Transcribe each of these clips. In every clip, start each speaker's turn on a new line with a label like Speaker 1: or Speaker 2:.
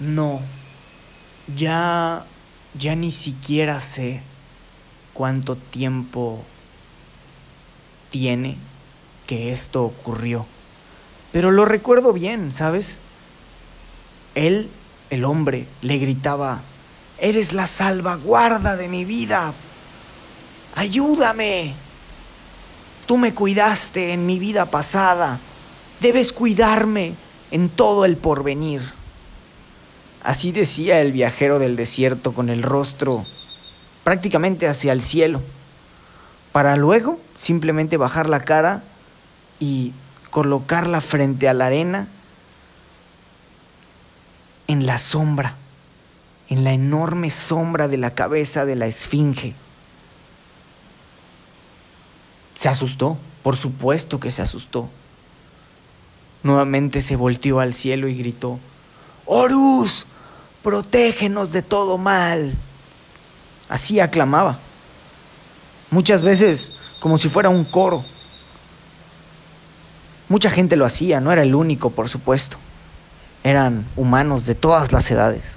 Speaker 1: No, ya, ya ni siquiera sé cuánto tiempo tiene que esto ocurrió. Pero lo recuerdo bien, ¿sabes? Él, el hombre, le gritaba, Eres la salvaguarda de mi vida. Ayúdame. Tú me cuidaste en mi vida pasada. Debes cuidarme en todo el porvenir. Así decía el viajero del desierto con el rostro prácticamente hacia el cielo, para luego simplemente bajar la cara y colocarla frente a la arena en la sombra, en la enorme sombra de la cabeza de la esfinge. Se asustó, por supuesto que se asustó. Nuevamente se volteó al cielo y gritó, Horus, protégenos de todo mal. Así aclamaba. Muchas veces como si fuera un coro. Mucha gente lo hacía, no era el único, por supuesto. Eran humanos de todas las edades,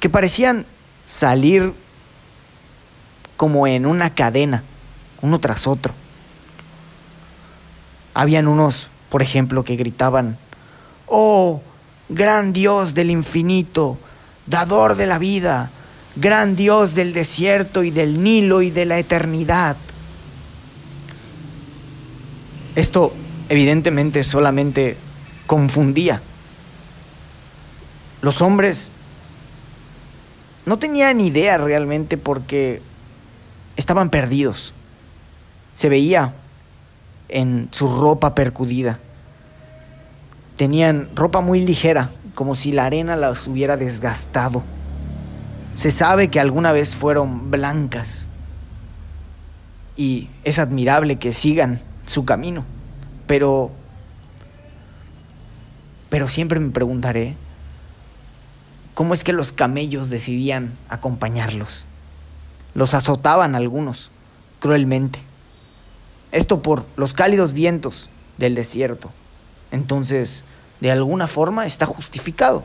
Speaker 1: que parecían salir como en una cadena, uno tras otro. Habían unos, por ejemplo, que gritaban, Oh, gran Dios del infinito, dador de la vida, gran Dios del desierto y del Nilo y de la eternidad. Esto evidentemente solamente confundía. Los hombres no tenían idea realmente porque estaban perdidos. Se veía en su ropa percudida. Tenían ropa muy ligera, como si la arena las hubiera desgastado. Se sabe que alguna vez fueron blancas y es admirable que sigan su camino, pero pero siempre me preguntaré cómo es que los camellos decidían acompañarlos. Los azotaban algunos cruelmente. Esto por los cálidos vientos del desierto. Entonces, de alguna forma está justificado.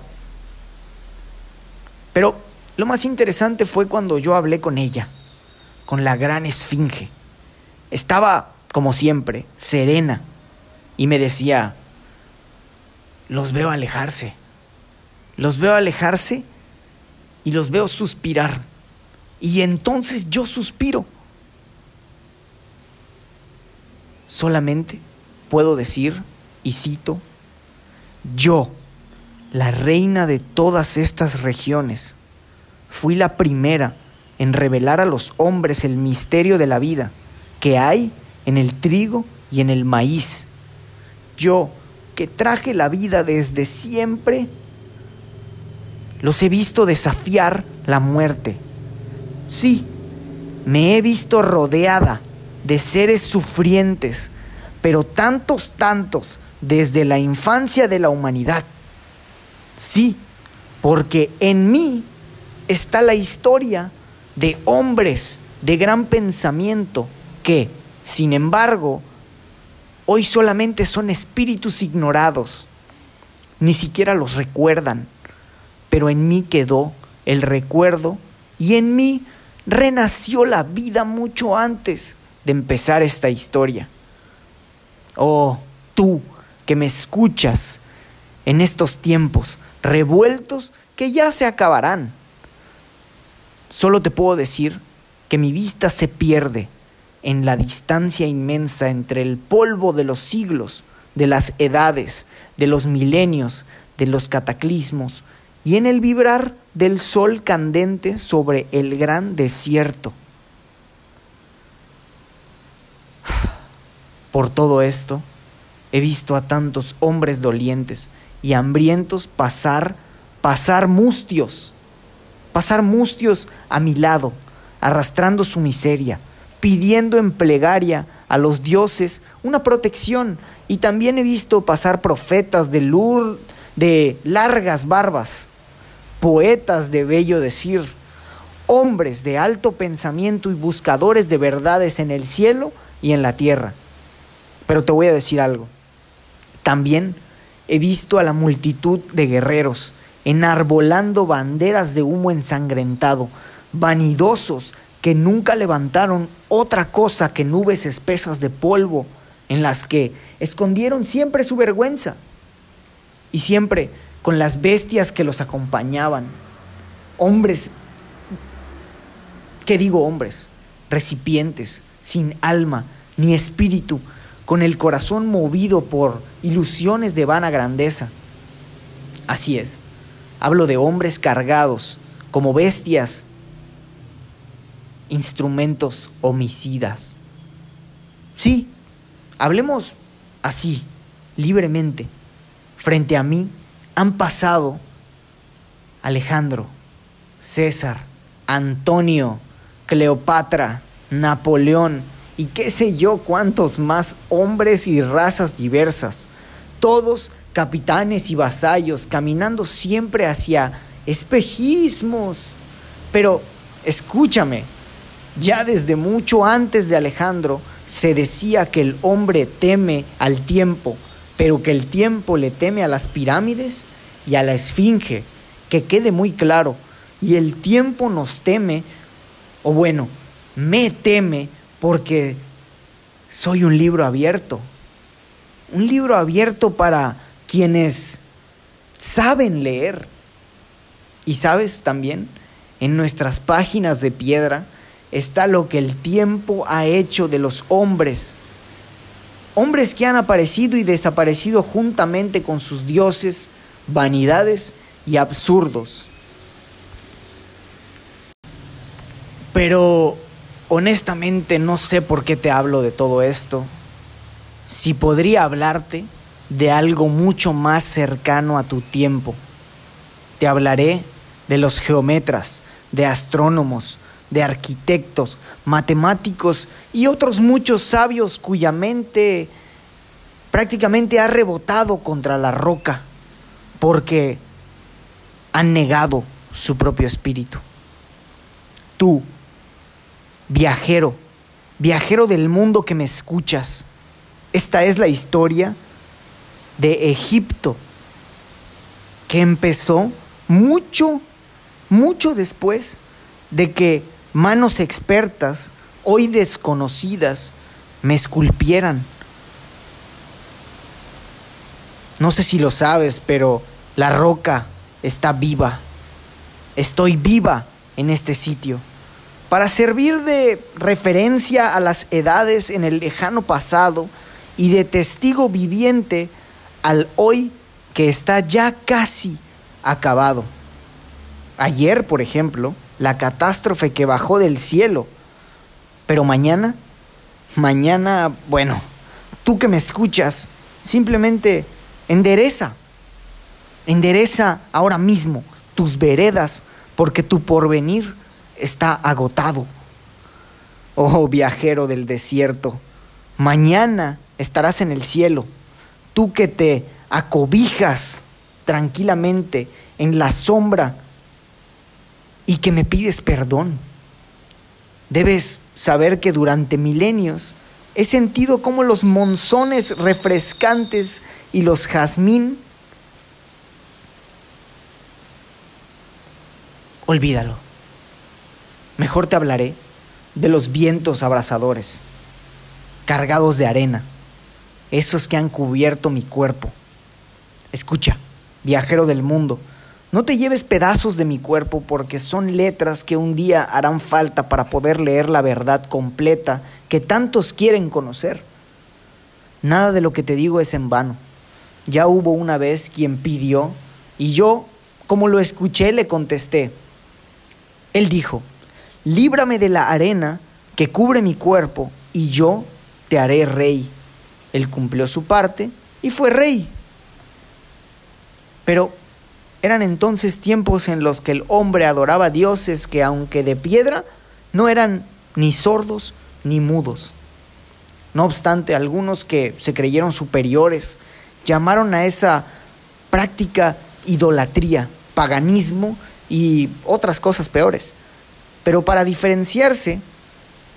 Speaker 1: Pero lo más interesante fue cuando yo hablé con ella, con la gran esfinge. Estaba, como siempre, serena y me decía, los veo alejarse, los veo alejarse y los veo suspirar. Y entonces yo suspiro. Solamente puedo decir, y cito, yo, la reina de todas estas regiones, fui la primera en revelar a los hombres el misterio de la vida que hay en el trigo y en el maíz. Yo, que traje la vida desde siempre, los he visto desafiar la muerte. Sí, me he visto rodeada de seres sufrientes, pero tantos, tantos, desde la infancia de la humanidad. Sí, porque en mí está la historia de hombres de gran pensamiento que, sin embargo, hoy solamente son espíritus ignorados, ni siquiera los recuerdan, pero en mí quedó el recuerdo y en mí renació la vida mucho antes de empezar esta historia. Oh, tú que me escuchas en estos tiempos revueltos que ya se acabarán Solo te puedo decir que mi vista se pierde en la distancia inmensa entre el polvo de los siglos, de las edades, de los milenios, de los cataclismos, y en el vibrar del sol candente sobre el gran desierto. Por todo esto, he visto a tantos hombres dolientes y hambrientos pasar, pasar mustios pasar mustios a mi lado, arrastrando su miseria, pidiendo en plegaria a los dioses una protección. Y también he visto pasar profetas de, lur, de largas barbas, poetas de bello decir, hombres de alto pensamiento y buscadores de verdades en el cielo y en la tierra. Pero te voy a decir algo. También he visto a la multitud de guerreros enarbolando banderas de humo ensangrentado, vanidosos que nunca levantaron otra cosa que nubes espesas de polvo en las que escondieron siempre su vergüenza y siempre con las bestias que los acompañaban, hombres, ¿qué digo hombres? Recipientes, sin alma ni espíritu, con el corazón movido por ilusiones de vana grandeza. Así es, hablo de hombres cargados como bestias, instrumentos homicidas. Sí, hablemos así, libremente. Frente a mí han pasado Alejandro, César, Antonio, Cleopatra, Napoleón y qué sé yo cuántos más hombres y razas diversas, todos capitanes y vasallos caminando siempre hacia espejismos. Pero escúchame, ya desde mucho antes de Alejandro se decía que el hombre teme al tiempo, pero que el tiempo le teme a las pirámides y a la esfinge, que quede muy claro. Y el tiempo nos teme, o bueno, me teme porque soy un libro abierto. Un libro abierto para quienes saben leer. Y sabes también, en nuestras páginas de piedra está lo que el tiempo ha hecho de los hombres. Hombres que han aparecido y desaparecido juntamente con sus dioses, vanidades y absurdos. Pero honestamente no sé por qué te hablo de todo esto. Si podría hablarte de algo mucho más cercano a tu tiempo. Te hablaré de los geometras, de astrónomos, de arquitectos, matemáticos y otros muchos sabios cuya mente prácticamente ha rebotado contra la roca porque han negado su propio espíritu. Tú, viajero, viajero del mundo que me escuchas, esta es la historia de Egipto que empezó mucho, mucho después de que manos expertas, hoy desconocidas, me esculpieran. No sé si lo sabes, pero la roca está viva. Estoy viva en este sitio. Para servir de referencia a las edades en el lejano pasado y de testigo viviente al hoy que está ya casi acabado. Ayer, por ejemplo, la catástrofe que bajó del cielo. Pero mañana, mañana, bueno, tú que me escuchas, simplemente endereza, endereza ahora mismo tus veredas, porque tu porvenir está agotado. Oh viajero del desierto, mañana estarás en el cielo, tú que te acobijas tranquilamente en la sombra y que me pides perdón. Debes saber que durante milenios he sentido como los monzones refrescantes y los jazmín. Olvídalo. Mejor te hablaré de los vientos abrasadores, cargados de arena, esos que han cubierto mi cuerpo. Escucha, viajero del mundo, no te lleves pedazos de mi cuerpo porque son letras que un día harán falta para poder leer la verdad completa que tantos quieren conocer. Nada de lo que te digo es en vano. Ya hubo una vez quien pidió y yo, como lo escuché, le contesté. Él dijo, líbrame de la arena que cubre mi cuerpo y yo te haré rey. Él cumplió su parte y fue rey. Pero eran entonces tiempos en los que el hombre adoraba dioses que, aunque de piedra, no eran ni sordos ni mudos. No obstante, algunos que se creyeron superiores llamaron a esa práctica idolatría, paganismo y otras cosas peores. Pero para diferenciarse,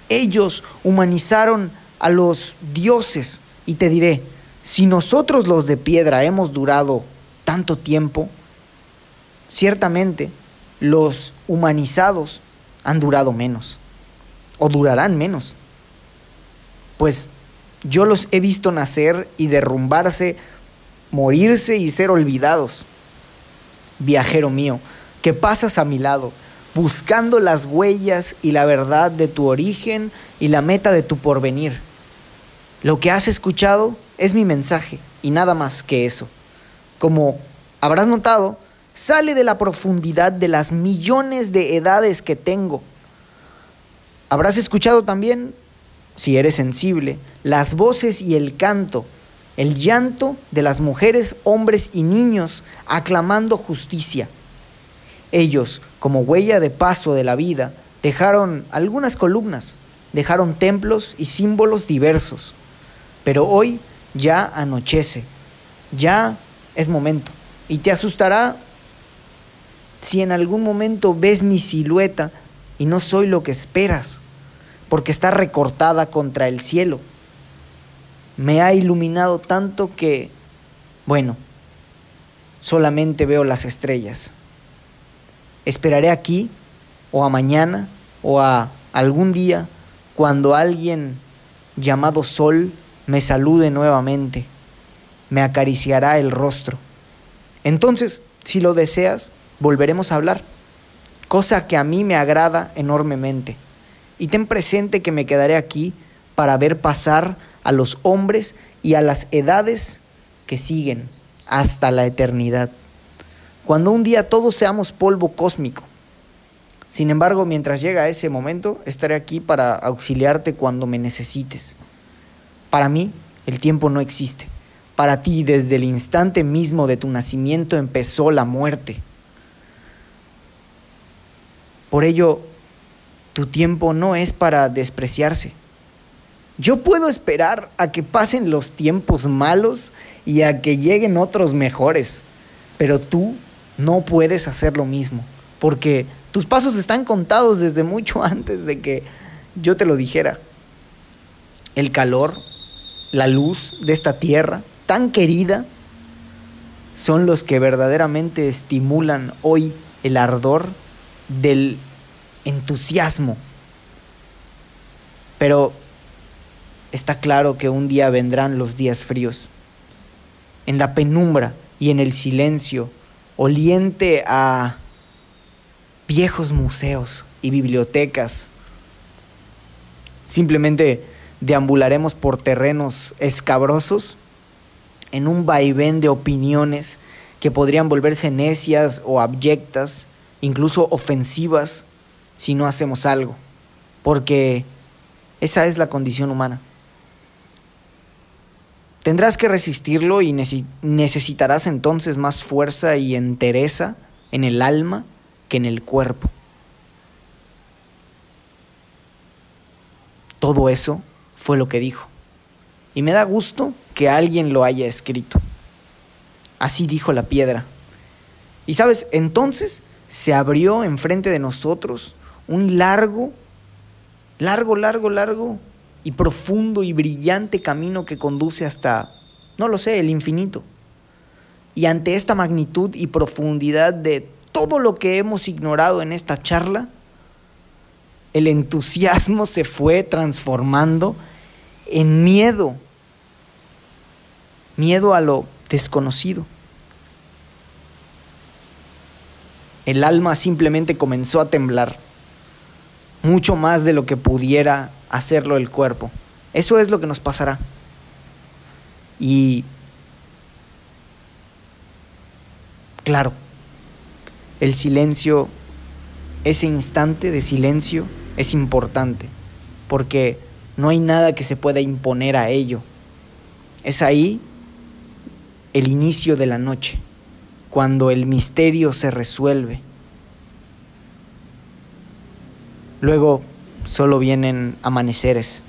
Speaker 1: ellos humanizaron a los dioses. Y te diré, si nosotros los de piedra hemos durado tanto tiempo, ciertamente los humanizados han durado menos o durarán menos. Pues yo los he visto nacer y derrumbarse, morirse y ser olvidados. Viajero mío, que pasas a mi lado, buscando las huellas y la verdad de tu origen y la meta de tu porvenir. Lo que has escuchado es mi mensaje y nada más que eso. Como habrás notado, sale de la profundidad de las millones de edades que tengo. Habrás escuchado también, si eres sensible, las voces y el canto, el llanto de las mujeres, hombres y niños aclamando justicia. Ellos, como huella de paso de la vida, dejaron algunas columnas, dejaron templos y símbolos diversos. Pero hoy ya anochece, ya es momento. Y te asustará si en algún momento ves mi silueta y no soy lo que esperas, porque está recortada contra el cielo. Me ha iluminado tanto que, bueno, solamente veo las estrellas. Esperaré aquí o a mañana o a algún día cuando alguien llamado sol me salude nuevamente, me acariciará el rostro. Entonces, si lo deseas, volveremos a hablar, cosa que a mí me agrada enormemente. Y ten presente que me quedaré aquí para ver pasar a los hombres y a las edades que siguen hasta la eternidad. Cuando un día todos seamos polvo cósmico. Sin embargo, mientras llega ese momento, estaré aquí para auxiliarte cuando me necesites. Para mí, el tiempo no existe. Para ti, desde el instante mismo de tu nacimiento empezó la muerte. Por ello, tu tiempo no es para despreciarse. Yo puedo esperar a que pasen los tiempos malos y a que lleguen otros mejores, pero tú no puedes hacer lo mismo, porque tus pasos están contados desde mucho antes de que yo te lo dijera. El calor, la luz de esta tierra tan querida, son los que verdaderamente estimulan hoy el ardor del entusiasmo. Pero está claro que un día vendrán los días fríos. En la penumbra y en el silencio, oliente a viejos museos y bibliotecas. Simplemente deambularemos por terrenos escabrosos en un vaivén de opiniones que podrían volverse necias o abyectas incluso ofensivas, si no hacemos algo, porque esa es la condición humana. Tendrás que resistirlo y necesitarás entonces más fuerza y entereza en el alma que en el cuerpo. Todo eso fue lo que dijo. Y me da gusto que alguien lo haya escrito. Así dijo la piedra. Y sabes, entonces se abrió enfrente de nosotros un largo, largo, largo, largo y profundo y brillante camino que conduce hasta, no lo sé, el infinito. Y ante esta magnitud y profundidad de todo lo que hemos ignorado en esta charla, el entusiasmo se fue transformando en miedo, miedo a lo desconocido. El alma simplemente comenzó a temblar, mucho más de lo que pudiera hacerlo el cuerpo. Eso es lo que nos pasará. Y claro, el silencio, ese instante de silencio es importante, porque no hay nada que se pueda imponer a ello. Es ahí el inicio de la noche cuando el misterio se resuelve. Luego solo vienen amaneceres.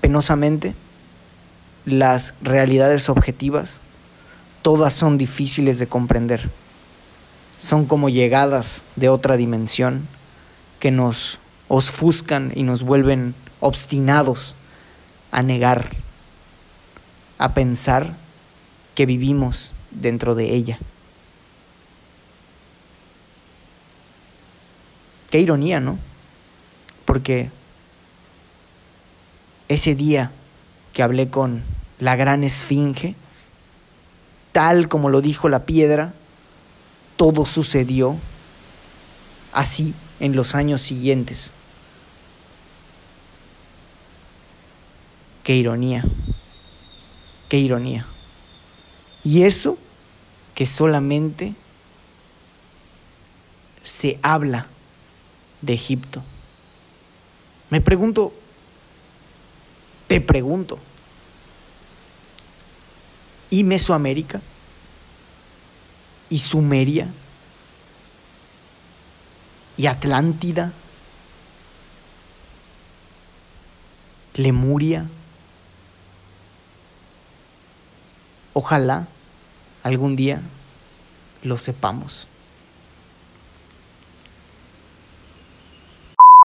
Speaker 1: Penosamente, las realidades objetivas, todas son difíciles de comprender. Son como llegadas de otra dimensión que nos ofuscan y nos vuelven obstinados a negar a pensar que vivimos dentro de ella. Qué ironía, ¿no? Porque ese día que hablé con la gran esfinge, tal como lo dijo la piedra, todo sucedió así en los años siguientes. Qué ironía, qué ironía. Y eso que solamente se habla de Egipto. Me pregunto, te pregunto, ¿y Mesoamérica? ¿Y Sumeria? ¿Y Atlántida? ¿Lemuria? Ojalá algún día lo sepamos.